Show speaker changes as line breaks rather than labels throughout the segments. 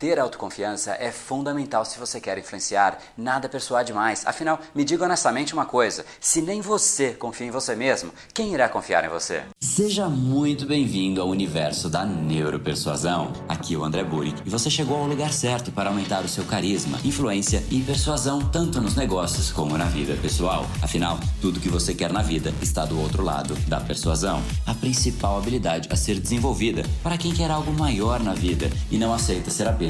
Ter autoconfiança é fundamental se você quer influenciar. Nada persuade mais. Afinal, me diga honestamente uma coisa: se nem você confia em você mesmo, quem irá confiar em você?
Seja muito bem-vindo ao universo da neuropersuasão. Aqui é o André Burick e você chegou ao lugar certo para aumentar o seu carisma, influência e persuasão tanto nos negócios como na vida pessoal. Afinal, tudo que você quer na vida está do outro lado da persuasão. A principal habilidade a ser desenvolvida para quem quer algo maior na vida e não aceita ser apenas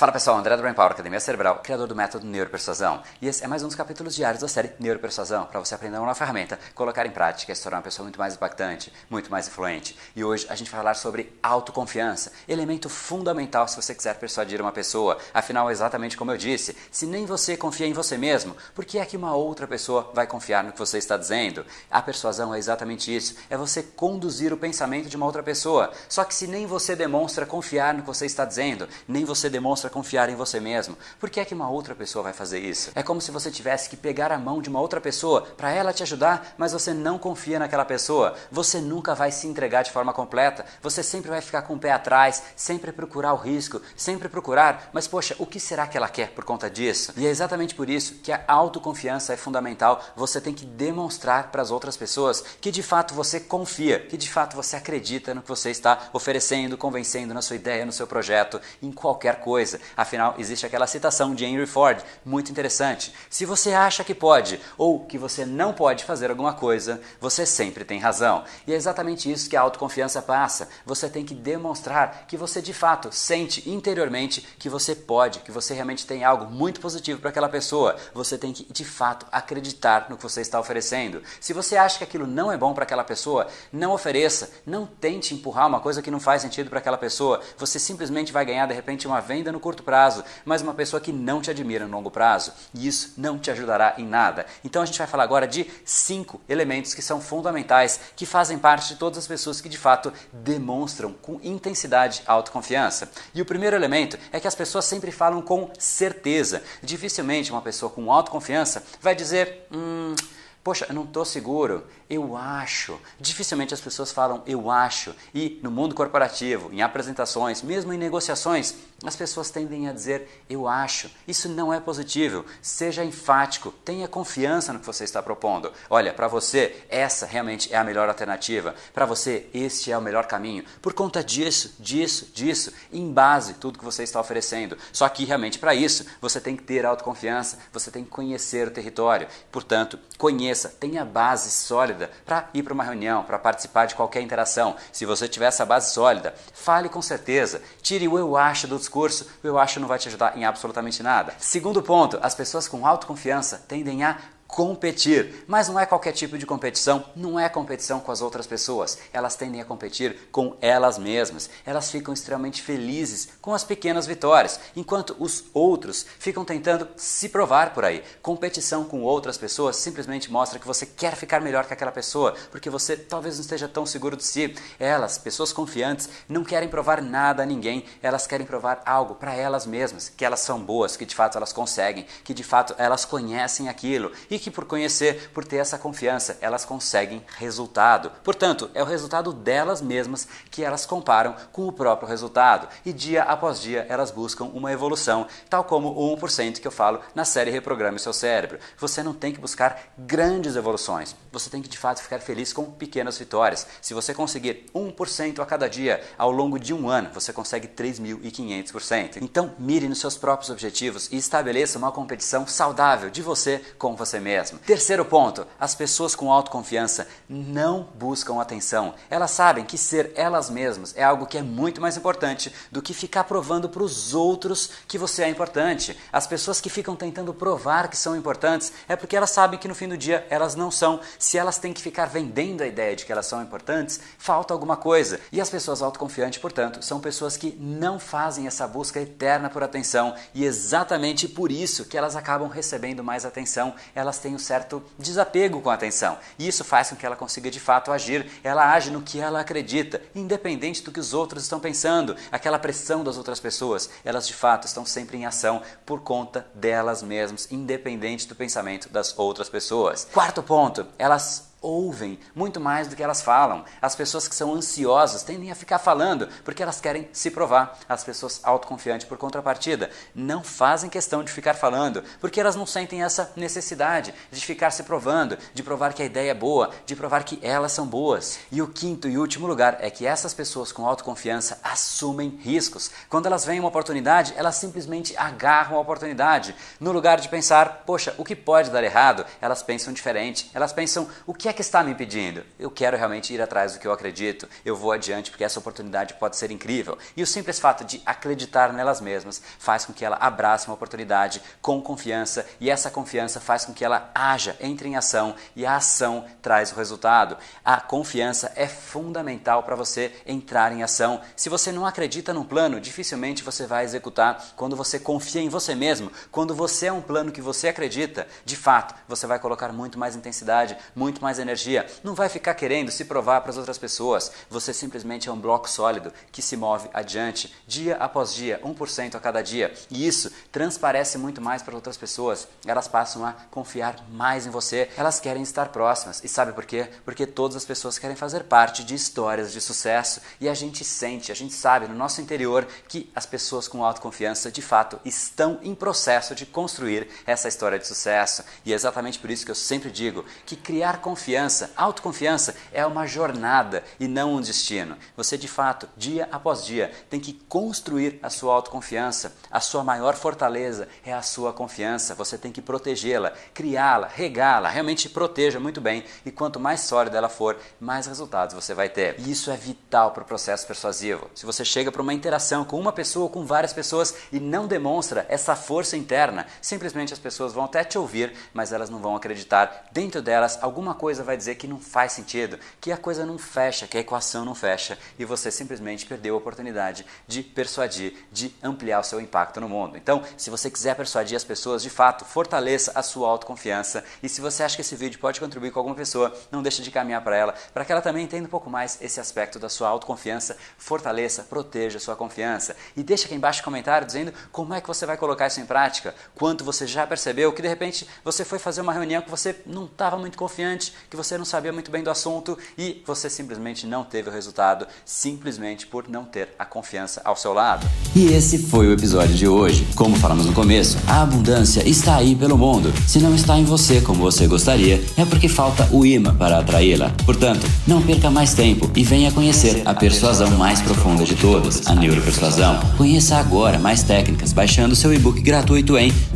Fala pessoal, André do Brain Power, Academia Cerebral, criador do método Neuropersuasão. E esse é mais um dos capítulos diários da série Neuropersuasão, para você aprender uma nova ferramenta, colocar em prática e se tornar uma pessoa muito mais impactante, muito mais influente. E hoje a gente vai falar sobre autoconfiança, elemento fundamental se você quiser persuadir uma pessoa. Afinal, é exatamente como eu disse, se nem você confia em você mesmo, por que é que uma outra pessoa vai confiar no que você está dizendo? A persuasão é exatamente isso, é você conduzir o pensamento de uma outra pessoa. Só que se nem você demonstra confiar no que você está dizendo, nem você demonstra confiar em você mesmo. Por que é que uma outra pessoa vai fazer isso? É como se você tivesse que pegar a mão de uma outra pessoa para ela te ajudar, mas você não confia naquela pessoa. Você nunca vai se entregar de forma completa. Você sempre vai ficar com o pé atrás, sempre procurar o risco, sempre procurar, mas poxa, o que será que ela quer por conta disso? E é exatamente por isso que a autoconfiança é fundamental. Você tem que demonstrar para as outras pessoas que de fato você confia, que de fato você acredita no que você está oferecendo, convencendo na sua ideia, no seu projeto, em qualquer coisa. Afinal, existe aquela citação de Henry Ford, muito interessante. Se você acha que pode ou que você não pode fazer alguma coisa, você sempre tem razão. E é exatamente isso que a autoconfiança passa. Você tem que demonstrar que você de fato sente interiormente que você pode, que você realmente tem algo muito positivo para aquela pessoa. Você tem que de fato acreditar no que você está oferecendo. Se você acha que aquilo não é bom para aquela pessoa, não ofereça, não tente empurrar uma coisa que não faz sentido para aquela pessoa. Você simplesmente vai ganhar de repente uma venda no curto curto prazo, mas uma pessoa que não te admira no longo prazo. E isso não te ajudará em nada. Então a gente vai falar agora de cinco elementos que são fundamentais, que fazem parte de todas as pessoas que de fato demonstram com intensidade autoconfiança. E o primeiro elemento é que as pessoas sempre falam com certeza. Dificilmente uma pessoa com autoconfiança vai dizer. Hum, Poxa, eu não estou seguro, eu acho. Dificilmente as pessoas falam eu acho. E no mundo corporativo, em apresentações, mesmo em negociações, as pessoas tendem a dizer eu acho. Isso não é positivo. Seja enfático, tenha confiança no que você está propondo. Olha, para você, essa realmente é a melhor alternativa. Para você, este é o melhor caminho. Por conta disso, disso, disso, em base tudo que você está oferecendo. Só que realmente para isso, você tem que ter autoconfiança, você tem que conhecer o território. Portanto, conheça tenha base sólida para ir para uma reunião, para participar de qualquer interação. Se você tiver essa base sólida, fale com certeza. Tire o eu acho do discurso, eu acho não vai te ajudar em absolutamente nada. Segundo ponto, as pessoas com autoconfiança tendem a competir. Mas não é qualquer tipo de competição, não é competição com as outras pessoas. Elas tendem a competir com elas mesmas. Elas ficam extremamente felizes com as pequenas vitórias, enquanto os outros ficam tentando se provar por aí. Competição com outras pessoas simplesmente mostra que você quer ficar melhor que aquela pessoa, porque você talvez não esteja tão seguro de si. Elas, pessoas confiantes, não querem provar nada a ninguém, elas querem provar algo para elas mesmas, que elas são boas, que de fato elas conseguem, que de fato elas conhecem aquilo e que por conhecer, por ter essa confiança, elas conseguem resultado. Portanto, é o resultado delas mesmas que elas comparam com o próprio resultado. E dia após dia elas buscam uma evolução, tal como o 1% que eu falo na série Reprograme seu cérebro. Você não tem que buscar grandes evoluções. Você tem que de fato ficar feliz com pequenas vitórias. Se você conseguir 1% a cada dia ao longo de um ano, você consegue 3.500%. Então, mire nos seus próprios objetivos e estabeleça uma competição saudável de você com você mesmo mesmo. Terceiro ponto: as pessoas com autoconfiança não buscam atenção. Elas sabem que ser elas mesmas é algo que é muito mais importante do que ficar provando para os outros que você é importante. As pessoas que ficam tentando provar que são importantes é porque elas sabem que no fim do dia elas não são. Se elas têm que ficar vendendo a ideia de que elas são importantes, falta alguma coisa. E as pessoas autoconfiantes, portanto, são pessoas que não fazem essa busca eterna por atenção e exatamente por isso que elas acabam recebendo mais atenção. Elas têm um certo desapego com a atenção. E isso faz com que ela consiga de fato agir. Ela age no que ela acredita, independente do que os outros estão pensando, aquela pressão das outras pessoas. Elas de fato estão sempre em ação por conta delas mesmas, independente do pensamento das outras pessoas. Quarto ponto, elas ouvem muito mais do que elas falam. As pessoas que são ansiosas tendem a ficar falando porque elas querem se provar. As pessoas autoconfiantes, por contrapartida, não fazem questão de ficar falando porque elas não sentem essa necessidade de ficar se provando, de provar que a ideia é boa, de provar que elas são boas. E o quinto e último lugar é que essas pessoas com autoconfiança assumem riscos. Quando elas veem uma oportunidade, elas simplesmente agarram a oportunidade. No lugar de pensar, poxa, o que pode dar errado, elas pensam diferente. Elas pensam, o que é que está me impedindo? Eu quero realmente ir atrás do que eu acredito, eu vou adiante porque essa oportunidade pode ser incrível. E o simples fato de acreditar nelas mesmas faz com que ela abrace uma oportunidade com confiança e essa confiança faz com que ela haja, entre em ação e a ação traz o resultado. A confiança é fundamental para você entrar em ação. Se você não acredita num plano, dificilmente você vai executar. Quando você confia em você mesmo, quando você é um plano que você acredita, de fato, você vai colocar muito mais intensidade, muito mais energia. Não vai ficar querendo se provar para as outras pessoas. Você simplesmente é um bloco sólido que se move adiante, dia após dia, 1% a cada dia. E isso transparece muito mais para outras pessoas. Elas passam a confiar mais em você. Elas querem estar próximas. E sabe por quê? Porque todas as pessoas querem fazer parte de histórias de sucesso. E a gente sente, a gente sabe no nosso interior que as pessoas com autoconfiança de fato estão em processo de construir essa história de sucesso. E é exatamente por isso que eu sempre digo que criar confiança confiança, autoconfiança é uma jornada e não um destino. Você de fato, dia após dia, tem que construir a sua autoconfiança. A sua maior fortaleza é a sua confiança. Você tem que protegê-la, criá-la, regá-la, realmente proteja muito bem. E quanto mais sólida ela for, mais resultados você vai ter. E isso é vital para o processo persuasivo. Se você chega para uma interação com uma pessoa ou com várias pessoas e não demonstra essa força interna, simplesmente as pessoas vão até te ouvir, mas elas não vão acreditar dentro delas alguma coisa coisa vai dizer que não faz sentido, que a coisa não fecha, que a equação não fecha e você simplesmente perdeu a oportunidade de persuadir, de ampliar o seu impacto no mundo. Então, se você quiser persuadir as pessoas, de fato, fortaleça a sua autoconfiança e se você acha que esse vídeo pode contribuir com alguma pessoa, não deixe de caminhar para ela, para que ela também entenda um pouco mais esse aspecto da sua autoconfiança, fortaleça, proteja a sua confiança e deixa aqui embaixo um comentário dizendo como é que você vai colocar isso em prática, quanto você já percebeu que de repente você foi fazer uma reunião que você não estava muito confiante, que você não sabia muito bem do assunto e você simplesmente não teve o resultado, simplesmente por não ter a confiança ao seu lado.
E esse foi o episódio de hoje. Como falamos no começo, a abundância está aí pelo mundo. Se não está em você como você gostaria, é porque falta o imã para atraí-la. Portanto, não perca mais tempo e venha conhecer a persuasão mais profunda de todas, a neuropersuasão. Conheça agora mais técnicas baixando seu e-book gratuito em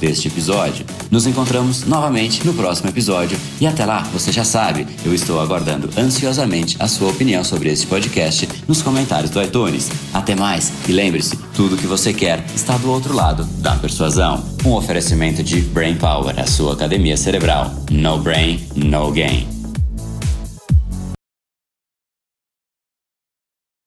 deste episódio. Nos encontramos novamente no próximo episódio e até lá, você já já sabe, eu estou aguardando ansiosamente a sua opinião sobre este podcast nos comentários do iTunes. Até mais e lembre-se, tudo que você quer está do outro lado da persuasão. Um oferecimento de Brain Power, a sua academia cerebral. No brain, no gain.